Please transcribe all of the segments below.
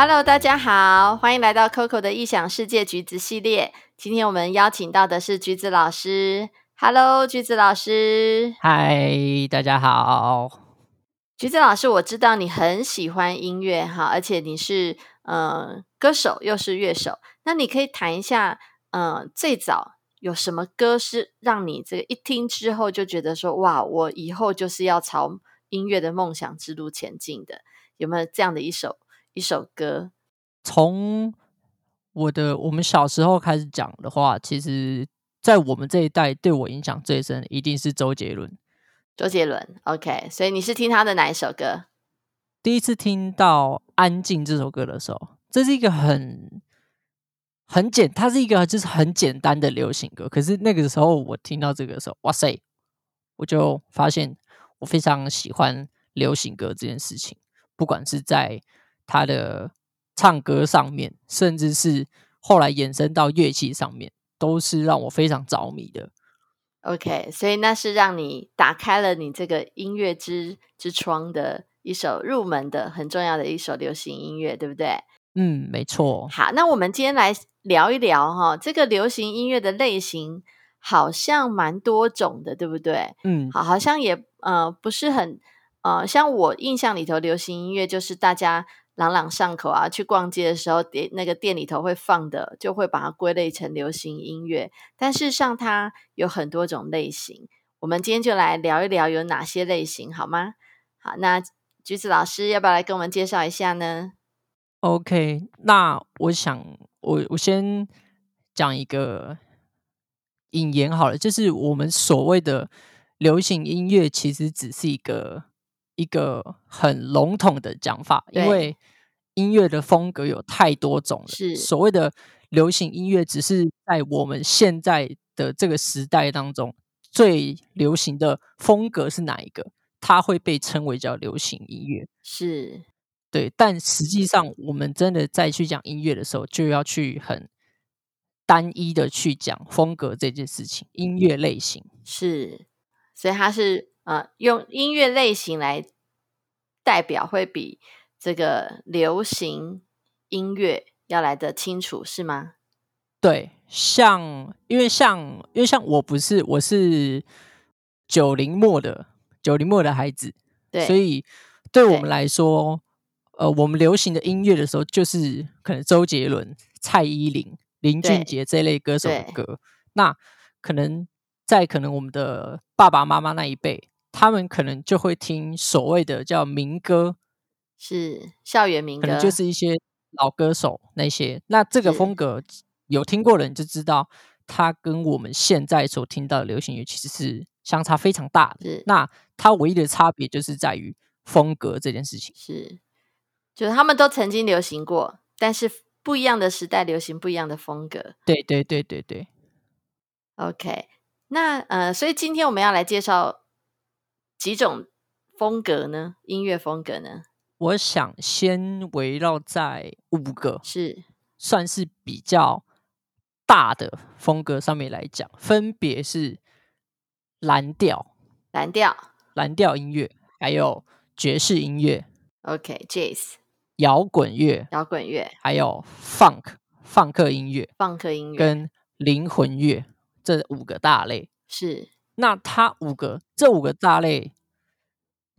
Hello，大家好，欢迎来到 Coco 的异想世界橘子系列。今天我们邀请到的是橘子老师。Hello，橘子老师。嗨，大家好。橘子老师，我知道你很喜欢音乐哈，而且你是呃歌手又是乐手。那你可以谈一下，呃，最早有什么歌是让你这个一听之后就觉得说，哇，我以后就是要朝音乐的梦想之路前进的？有没有这样的一首？一首歌，从我的我们小时候开始讲的话，其实，在我们这一代对我影响最深，一定是周杰伦。周杰伦，OK，所以你是听他的哪一首歌？第一次听到《安静》这首歌的时候，这是一个很很简，它是一个就是很简单的流行歌。可是那个时候我听到这个时候，哇塞，我就发现我非常喜欢流行歌这件事情，不管是在他的唱歌上面，甚至是后来延伸到乐器上面，都是让我非常着迷的。OK，所以那是让你打开了你这个音乐之之窗的一首入门的很重要的一首流行音乐，对不对？嗯，没错。好，那我们今天来聊一聊哈，这个流行音乐的类型好像蛮多种的，对不对？嗯，好，好像也呃不是很呃，像我印象里头，流行音乐就是大家。朗朗上口啊！去逛街的时候，店那个店里头会放的，就会把它归类成流行音乐。但事实上，它有很多种类型。我们今天就来聊一聊有哪些类型，好吗？好，那橘子老师要不要来跟我们介绍一下呢？OK，那我想我我先讲一个引言好了，就是我们所谓的流行音乐，其实只是一个。一个很笼统的讲法，因为音乐的风格有太多种了。是所谓的流行音乐，只是在我们现在的这个时代当中最流行的风格是哪一个？它会被称为叫流行音乐。是对，但实际上我们真的再去讲音乐的时候，就要去很单一的去讲风格这件事情。音乐类型是，所以它是。呃，用音乐类型来代表会比这个流行音乐要来的清楚，是吗？对，像因为像因为像我不是我是九零末的九零末的孩子，对，所以对我们来说，呃，我们流行的音乐的时候，就是可能周杰伦、蔡依林、林俊杰这类歌手的歌。那可能在可能我们的爸爸妈妈那一辈。他们可能就会听所谓的叫民歌，是校园民歌，可能就是一些老歌手那些。那这个风格有听过的人就知道，它跟我们现在所听到的流行乐其实是相差非常大的。那它唯一的差别就是在于风格这件事情。是，就是他们都曾经流行过，但是不一样的时代流行不一样的风格。对对对对对。OK，那呃，所以今天我们要来介绍。几种风格呢？音乐风格呢？我想先围绕在五个，是。算是比较大的风格上面来讲，分别是蓝调、蓝调、蓝调音乐，还有爵士音乐，OK，Jazz，摇滚乐、摇滚乐，还有 Funk、放克音乐、放克音乐跟灵魂乐这五个大类。是。那它五个这五个大类，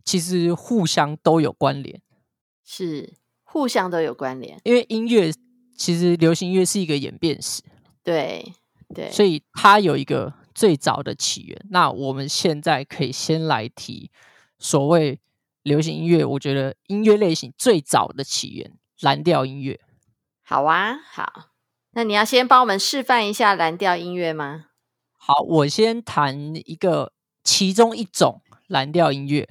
其实互相都有关联，是互相都有关联。因为音乐其实流行音乐是一个演变史，对对，所以它有一个最早的起源。那我们现在可以先来提所谓流行音乐，我觉得音乐类型最早的起源蓝调音乐。好啊，好，那你要先帮我们示范一下蓝调音乐吗？好，我先谈一个其中一种蓝调音乐，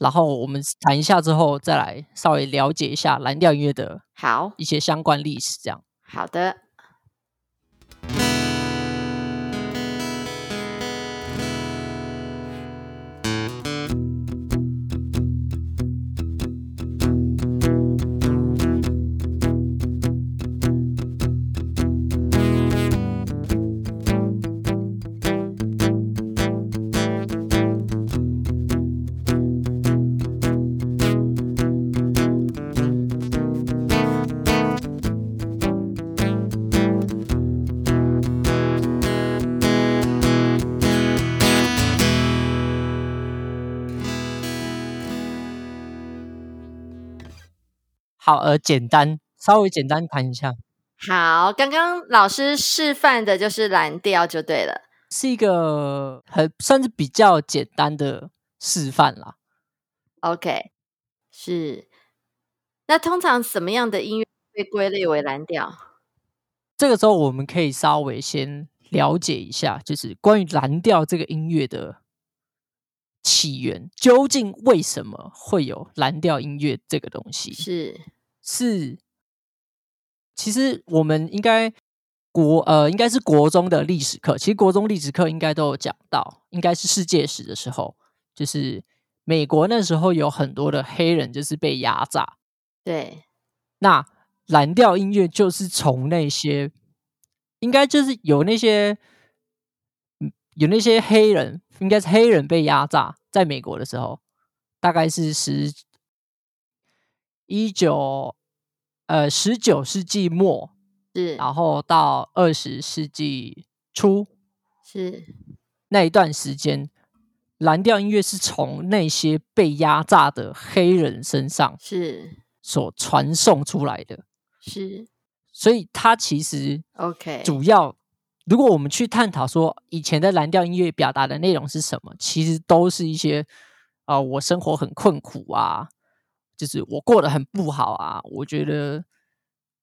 然后我们谈一下之后，再来稍微了解一下蓝调音乐的好一些相关历史。这样，好的。好，呃，简单，稍微简单谈一下，好，刚刚老师示范的就是蓝调就对了。是一个很算是比较简单的示范啦。OK，是。那通常什么样的音乐被归类为蓝调？这个时候我们可以稍微先了解一下，就是关于蓝调这个音乐的起源，究竟为什么会有蓝调音乐这个东西？是是，其实我们应该国呃，应该是国中的历史课，其实国中历史课应该都有讲到，应该是世界史的时候，就是美国那时候有很多的黑人就是被压榨，对，那蓝调音乐就是从那些，应该就是有那些，嗯有那些黑人，应该是黑人被压榨，在美国的时候，大概是十一九呃十九世纪末，是。然后到二十世纪初是。那一段时间，蓝调音乐是从那些被压榨的黑人身上是。所传送出来的。是。所以它其实 OK，主要，如果我们去探讨说以前的蓝调音乐表达的内容是什么，其实都是一些啊、呃我生活很困苦啊，就是我过得很不好啊，我觉得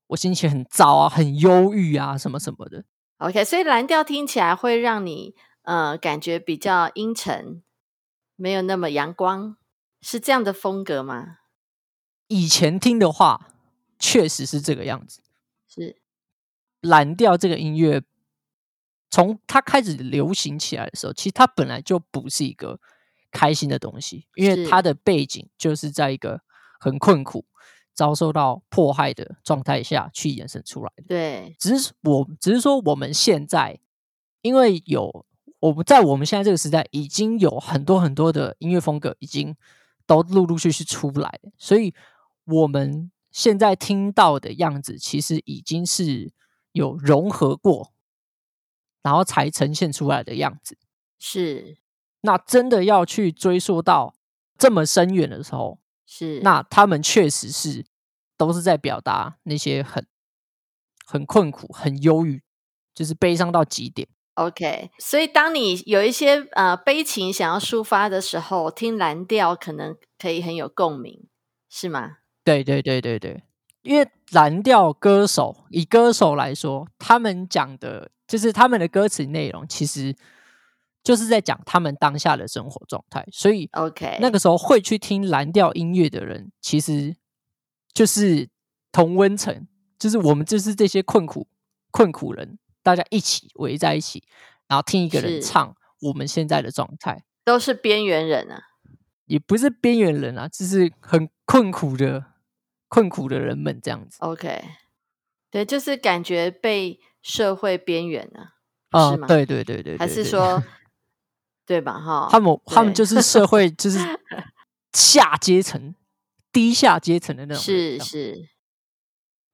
我心情很糟啊，很忧郁啊，什么什么的。OK，所以蓝调听起来会让你呃感觉比较阴沉，没有那么阳光，是这样的风格吗？以前听的话，确实是这个样子。是蓝调这个音乐，从它开始流行起来的时候，其实它本来就不是一个开心的东西，因为它的背景就是在一个很困苦、遭受到迫害的状态下去延伸出来的。对只是我只是说，我们现在因为有我们在我们现在这个时代，已经有很多很多的音乐风格已经都陆陆续续出来，所以我们现在听到的样子，其实已经是有融合过，然后才呈现出来的样子。是那真的要去追溯到这么深远的时候，是那他们确实是都是在表达那些很很困苦、很忧郁，就是悲伤到极点。OK，所以当你有一些呃悲情想要抒发的时候，听蓝调可能可以很有共鸣，是吗？对对对对对，因为蓝调歌手以歌手来说，他们讲的就是他们的歌词内容，其实就是在讲他们当下的生活状态，所以 OK，那个时候会去听蓝调音乐的人，其实就是同温层，就是我们就是这些困苦困苦人，大家一起围在一起，然后听一个人唱我们现在的状态，都是边缘人啊。也不是边缘人啊，就是很困苦的困苦的人们这样子。OK，对，就是感觉被社会边缘了，啊、是吗？对对对对，还是说对吧？哈，他们他们就是社会就是 下阶层、低下阶层的那种，是是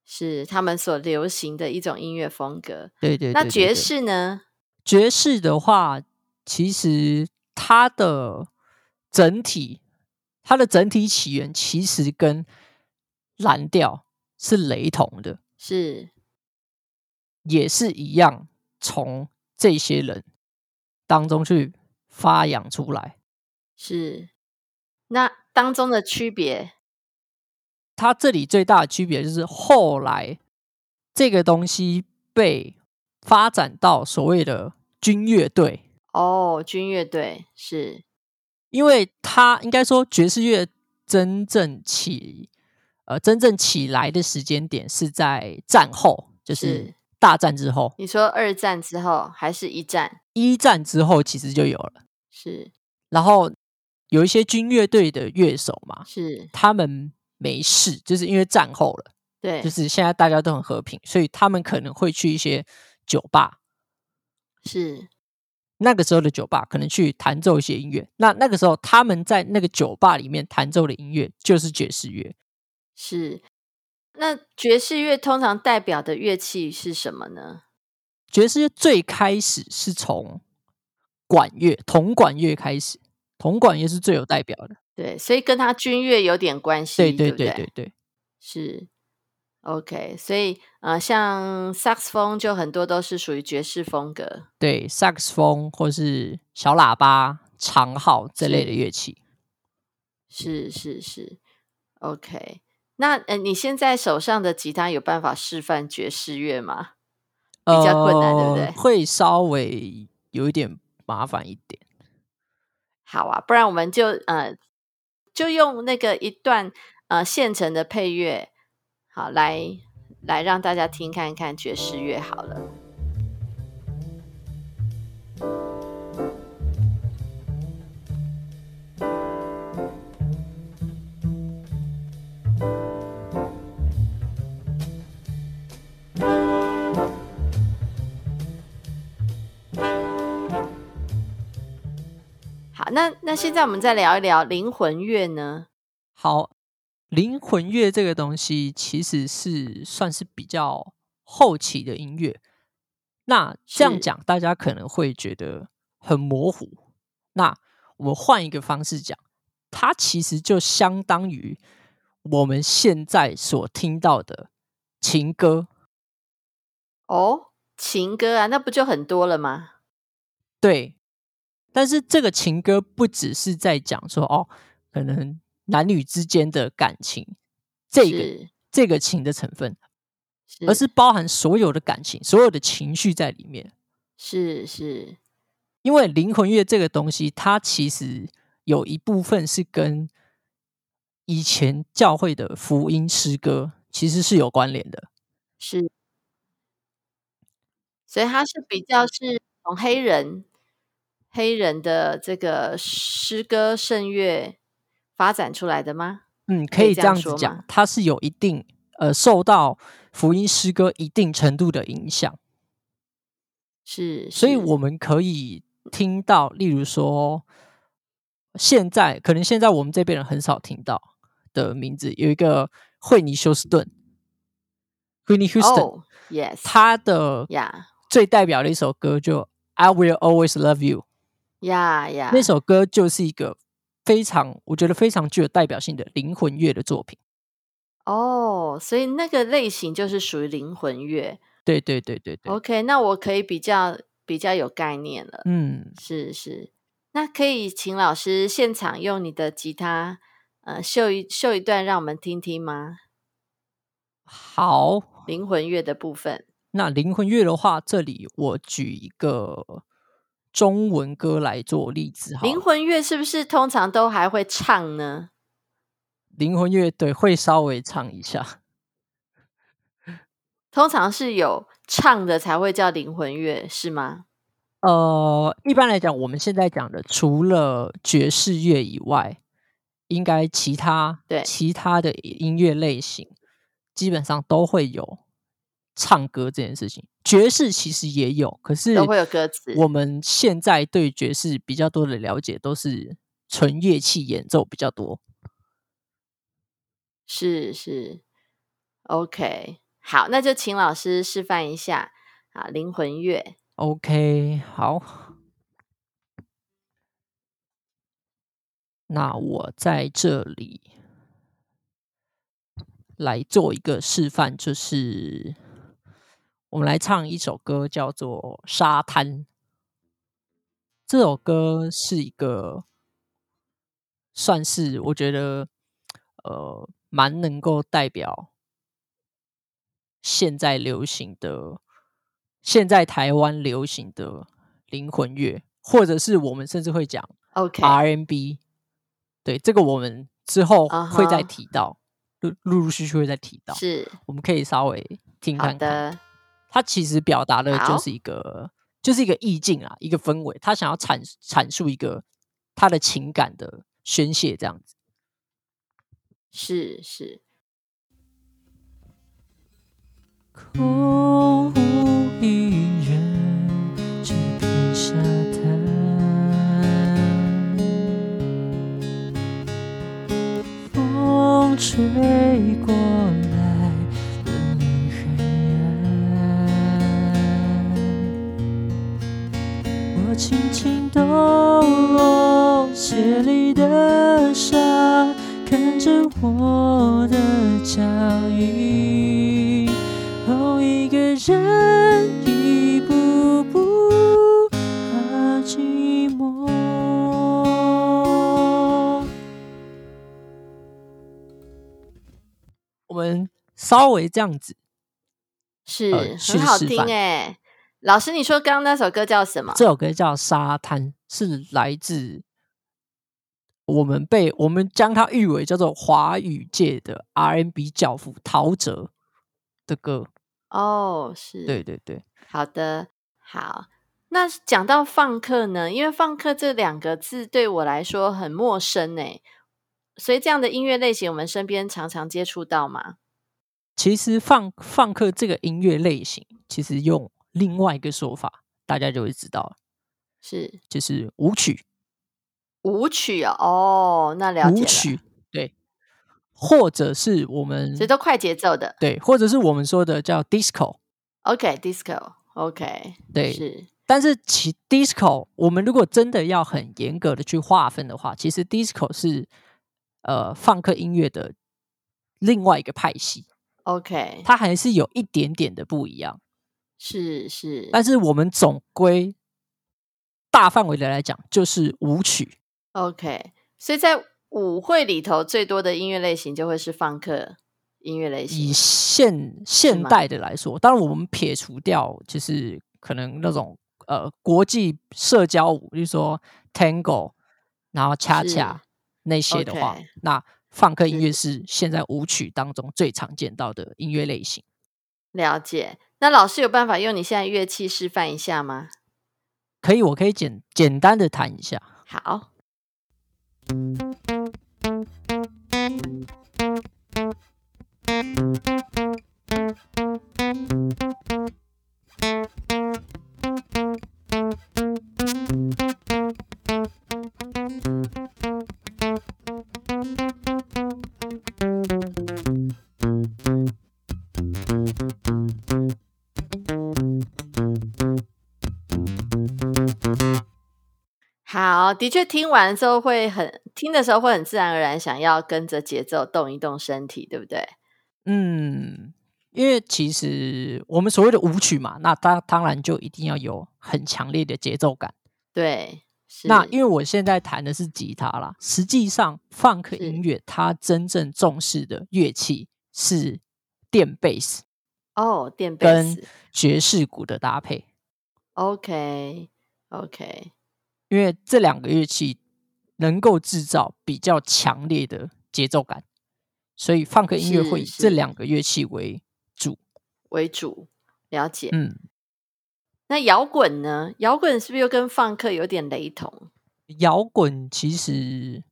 是他们所流行的一种音乐风格。对对对那爵士呢？爵士的话，其实它的整体，它的整体起源其实跟蓝调是雷同的，是也是一样从这些人当中去发扬出来。是，那当中的区别它这里最大的区别就是后来这个东西被发展到所谓的军乐队，哦，军乐队是因为它应该说爵士乐真正起呃真正起来的时间点是在战后，就是是大战之后，你说二战之后还是一战？一战之后其实就有了。是然后有一些军乐队的乐手嘛，是，他们没事，就是因为战后了，对，就是现在大家都很和平，所以他们可能会去一些酒吧，是那个时候的酒吧可能去弹奏一些音乐。那那个时候他们在那个酒吧里面弹奏的音乐就是爵士乐。是。那爵士乐通常代表的乐器是什么呢？爵士乐最开始是从管乐、铜管乐开始，铜管乐是最有代表的。对，所以跟他军乐有点关系，对对对对对对。是，OK，所以呃，像萨克斯风就很多都是属于爵士风格，对，萨克斯风或是小喇叭、长号这类的乐器。是是是，OK。那呃，你现在手上的吉他有办法示范爵士乐吗？比较困难，对不对？会稍微有一点麻烦一点。好啊，不然我们就呃，就用那个一段呃现成的配乐，好来来让大家听看看爵士乐好了。那那现在我们再聊一聊灵魂乐呢？好，灵魂乐这个东西其实是算是比较后期的音乐。那这样讲，大家可能会觉得很模糊。那我换一个方式讲，它其实就相当于我们现在所听到的情歌。哦，情歌啊，那不就很多了吗？对。但是这个情歌不只是在讲说哦，可能男女之间的感情，这个这个情的成分，而是包含所有的感情、所有的情绪在里面。是是，因为灵魂乐这个东西，它其实有一部分是跟以前教会的福音诗歌其实是有关联的。是，所以它是比较是从黑人。黑人的这个诗歌圣乐发展出来的吗？嗯，可以这样子讲，它是有一定呃受到福音诗歌一定程度的影响。是，所以我们可以听到，例如说，现在可能现在我们这边人很少听到的名字，有一个惠尼休斯顿，Whitney Houston，Yes，他的呀最代表的一首歌就《I Will Always Love You》。呀呀！那首歌就是一个非常，我觉得非常具有代表性的灵魂乐的作品。哦，所以那个类型就是属于灵魂乐。对对对对对。OK，那我可以比较比较有概念了。嗯，是是。那可以请老师现场用你的吉他，呃，秀一秀一段让我们听听吗？好，灵魂乐的部分。那灵魂乐的话，这里我举一个。中文歌来做例子，灵魂乐是不是通常都还会唱呢？灵魂乐对，会稍微唱一下。通常是有唱的才会叫灵魂乐，是吗？呃，一般来讲，我们现在讲的，除了爵士乐以外，应该其他对其他的音乐类型，基本上都会有。唱歌这件事情，爵士其实也有，可是都会有歌词。我们现在对爵士比较多的了解，都是纯乐器演奏比较多。是是，OK，好，那就请老师示范一下啊，灵魂乐。OK，好，那我在这里来做一个示范，就是。我们来唱一首歌，叫做《沙滩》。这首歌是一个，算是我觉得，呃，蛮能够代表现在流行的、现在台湾流行的灵魂乐，或者是我们甚至会讲 OK R&B。对，这个我们之后会再提到，陆陆陆续续会再提到。是，我们可以稍微听看看。他其实表达的就是一个，就是一个意境啊，一个氛围。他想要阐阐述一个他的情感的宣泄，这样子。是是。空无一人，这片沙滩，风吹过。轻轻抖落鞋里的沙，看着我的脚印，后一个人一步步好寂寞。我们稍微这样子，是、很好听示范哎。老师，你说刚刚那首歌叫什么？这首歌叫《沙滩》，是来自我们被我们将它誉为叫做华语界的 R&B 教父陶喆的歌。哦，是，对对对，好的，好。那讲到放克呢？因为放克这两个字对我来说很陌生诶，所以这样的音乐类型，我们身边常常接触到吗？其实放放克这个音乐类型，其实用另外一个说法，大家就会知道了，是就是舞曲。舞曲哦，哦，那了解了，舞曲对，或者是我们所以都快节奏的。对，或者是我们说的叫 disco。OK，disco，OK，、对是但是其 disco，我们如果真的要很严格的去划分的话，其实 disco 是呃放克音乐的另外一个派系，OK，它还是有一点点的不一样。是是，但是我们总归大范围的来讲，就是舞曲。OK，所以在舞会里头最多的音乐类型就会是放克音乐类型以。现现代的来说，当然我们撇除掉就是可能那种呃国际社交舞，比如说 Tango，然后恰恰那些的话那放克音乐是现在舞曲当中最常见到的音乐类型。了解。那老师有办法用你现在乐器示范一下吗？可以，我可以简简单的弹一下。好，的确听完之后会很听的时候会很自然而然想要跟着节奏动一动身体，对不对？嗯，因为其实我们所谓的舞曲嘛，那当当然就一定要有很强烈的节奏感。对，是。那因为我现在弹的是吉他啦，实际上放克是。音乐它真正重视的乐器是电贝斯哦，电贝跟斯。爵士鼓的搭配，，OK OK，因为这两个乐器能够制造比较强烈的节奏感，所以放克音乐会以这两个乐器为主。为主，了解。嗯，那摇滚呢？摇滚是不是又跟放克有点雷同？摇滚其实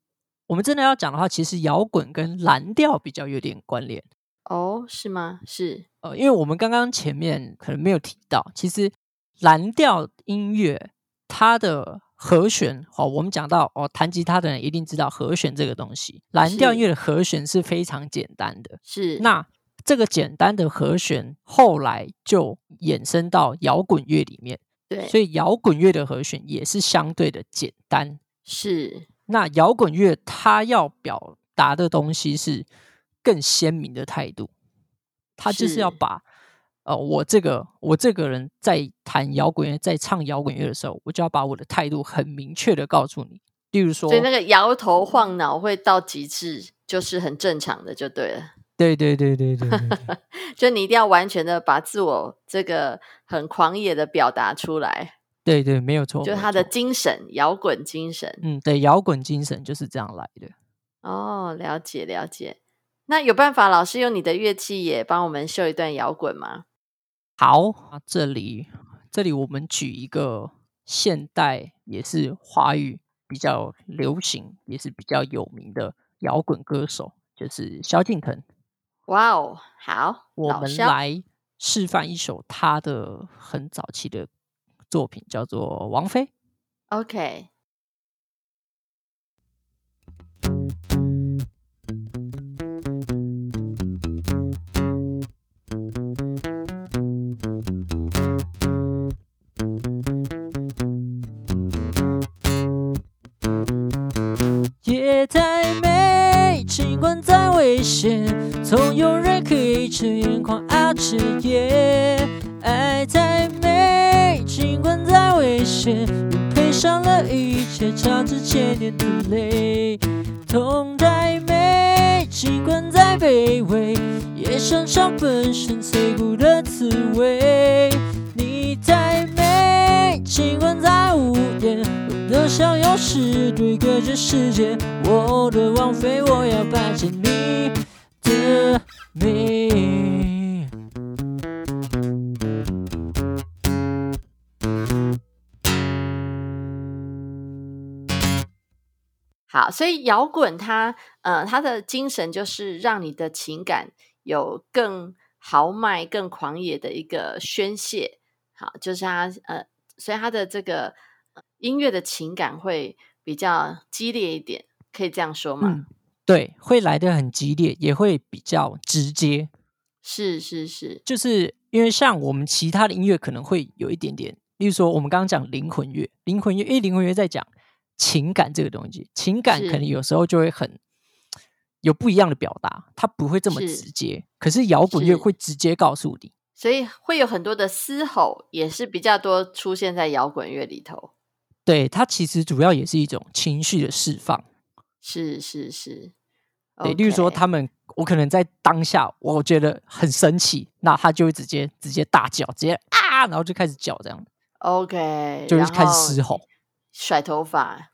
我们真的要讲的话，其实摇滚跟蓝调比较有点关联。哦，是吗？是呃，因为我们刚刚前面可能没有提到，其实蓝调音乐它的和弦，哦，我们讲到哦，弹吉他的人一定知道和弦这个东西。蓝调音乐的和弦是非常简单的，是，那这个简单的和弦后来就衍生到摇滚乐里面，对，所以摇滚乐的和弦也是相对的简单。是那摇滚乐它要表达的东西是更鲜明的态度，它就是要是把呃我这个我这个人在弹摇滚乐在唱摇滚乐的时候，我就要把我的态度很明确的告诉你。例如说所以，那个摇头晃脑会到极致，就是很正常的，就对了。对对对对对对对 就你一定要完全的把自我这个很狂野的表达出来，对对，没有错，就他的精神，摇滚精神。嗯，对，摇滚精神就是这样来的。哦，了解了解。那有办法，老师用你的乐器也帮我们秀一段摇滚吗？好，啊这里这里我们举一个现代也是华语比较流行，也是比较有名的摇滚歌手，就是萧敬腾。哇哦，好，我们来示范一首他的很早期的作品，叫做《王菲》。OK，总有人可以遮眼眶啊彻夜。爱太美，尽管再危险，配上了一切，插着千年的泪。痛太美，尽管再卑微，也想尝本身脆骨的滋味。你太美，尽管再无言，我的想要是对隔着世界，我的王妃，我要拜见你你。好，所以摇滚它呃，它的精神就是让你的情感有更豪迈、更狂野的一个宣泄。好，就是它呃，所以它的这个音乐的情感会比较激烈一点，可以这样说吗？对，会来的很激烈，也会比较直接。是是是，就是因为像我们其他的音乐可能会有一点点，例如说我们刚刚讲灵魂乐，灵魂乐，因为灵魂乐在讲情感这个东西，情感可能有时候就会很有不一样的表达，它不会这么直接。可是摇滚乐是会直接告诉你，所以会有很多的嘶吼，也是比较多出现在摇滚乐里头。对它其实主要也是一种情绪的释放。是是是，对，例如说他们，我可能在当下我觉得很生气，那他就会直接直接大叫，直接啊，然后就开始叫这样，OK，就是开始嘶吼。甩头发，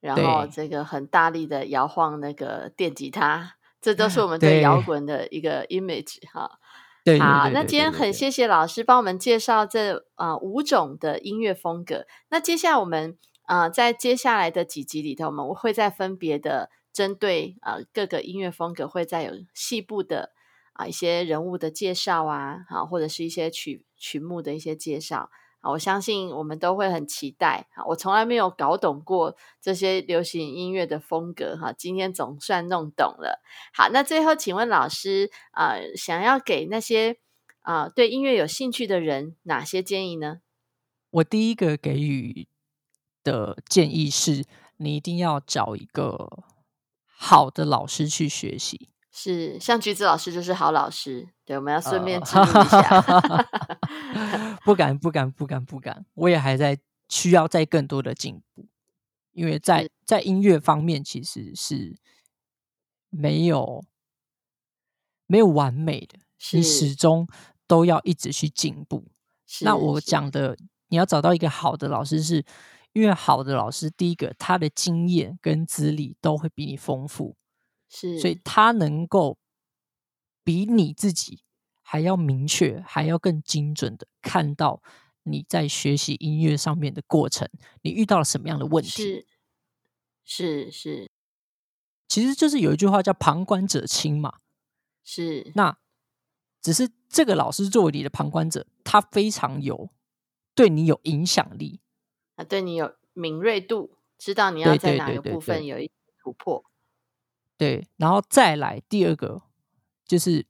然后对这个很大力的摇晃那个电吉他，这都是我们对对摇滚的一个 image 哈。对，对好，那今天很谢谢老师帮我们介绍这呃五种的音乐风格。那接下来我们呃在接下来的几集里头，我们会再分别的针对呃各个音乐风格，会再有细部的啊、一些人物的介绍啊，啊、或者是一些曲曲目的一些介绍。啊，我相信我们都会很期待。啊，我从来没有搞懂过这些流行音乐的风格，哈，今天总算弄懂了。好，那最后请问老师，呃，想要给那些啊、对音乐有兴趣的人哪些建议呢？我第一个给予的建议是，你一定要找一个好的老师去学习。是像橘子老师就是好老师，对，我们要顺便呃指引一下。不敢，不敢，不敢，不敢，我也还在需要再更多的进步，因为在在音乐方面其实是没有没有完美的，你始终都要一直去进步。那我是讲的，你要找到一个好的老师是，因为好的老师，第一个他的经验跟资历都会比你丰富，是，所以他能够比你自己还要明确，还要更精准的看到你在学习音乐上面的过程，你遇到了什么样的问题。是是是其实就是有一句话叫“旁观者清”嘛。是那只是这个老师作为你的旁观者，他非常有对你有影响力。啊，对你有敏锐度，知道你要在哪个对对对对部分有一突破。对，然后再来第二个，就是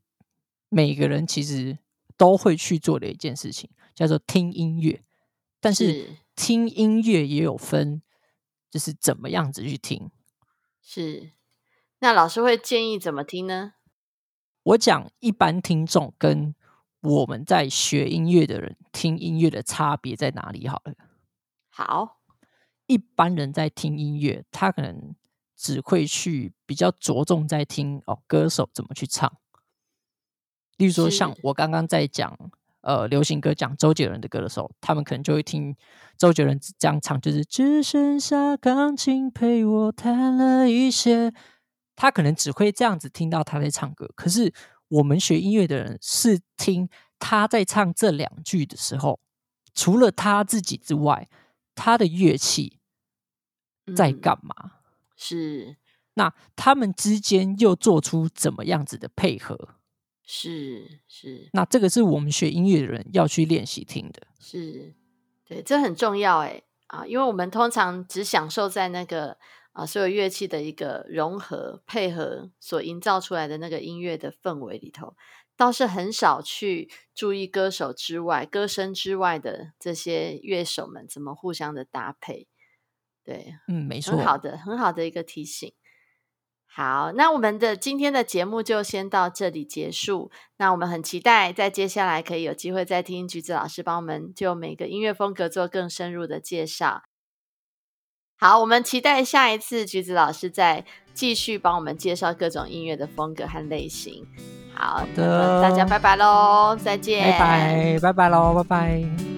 每个人其实都会去做的一件事情，叫做听音乐。但是是听音乐也有分，就是怎么样子去听。是，那老师会建议怎么听呢？我讲一般听众跟我们在学音乐的人听音乐的差别在哪里？好了，好，一般人在听音乐，他可能只会去比较着重在听哦歌手怎么去唱。例如说，像我刚刚在讲呃流行歌，讲周杰伦的歌的时候，他们可能就会听周杰伦这样唱，就是只剩下钢琴陪我弹了一些。他可能只会这样子听到他在唱歌，可是我们学音乐的人是听他在唱这两句的时候，除了他自己之外，他的乐器在嗯干嘛？是那他们之间又做出怎么样子的配合？是是那这个是我们学音乐的人要去练习听的。是，对，这很重要哎啊，因为我们通常只享受在那个啊所有乐器的一个融合配合所营造出来的那个音乐的氛围里头，倒是很少去注意歌手之外、歌声之外的这些乐手们怎么互相的搭配。对，嗯，没错很，好的，很好的一个提醒。好，那我们的今天的节目就先到这里结束。那我们很期待在接下来可以有机会再听橘子老师帮我们就每个音乐风格做更深入的介绍。好，我们期待下一次橘子老师再继续帮我们介绍各种音乐的风格和类型。好的，大家拜拜喽，再见，拜拜，拜拜喽，拜拜。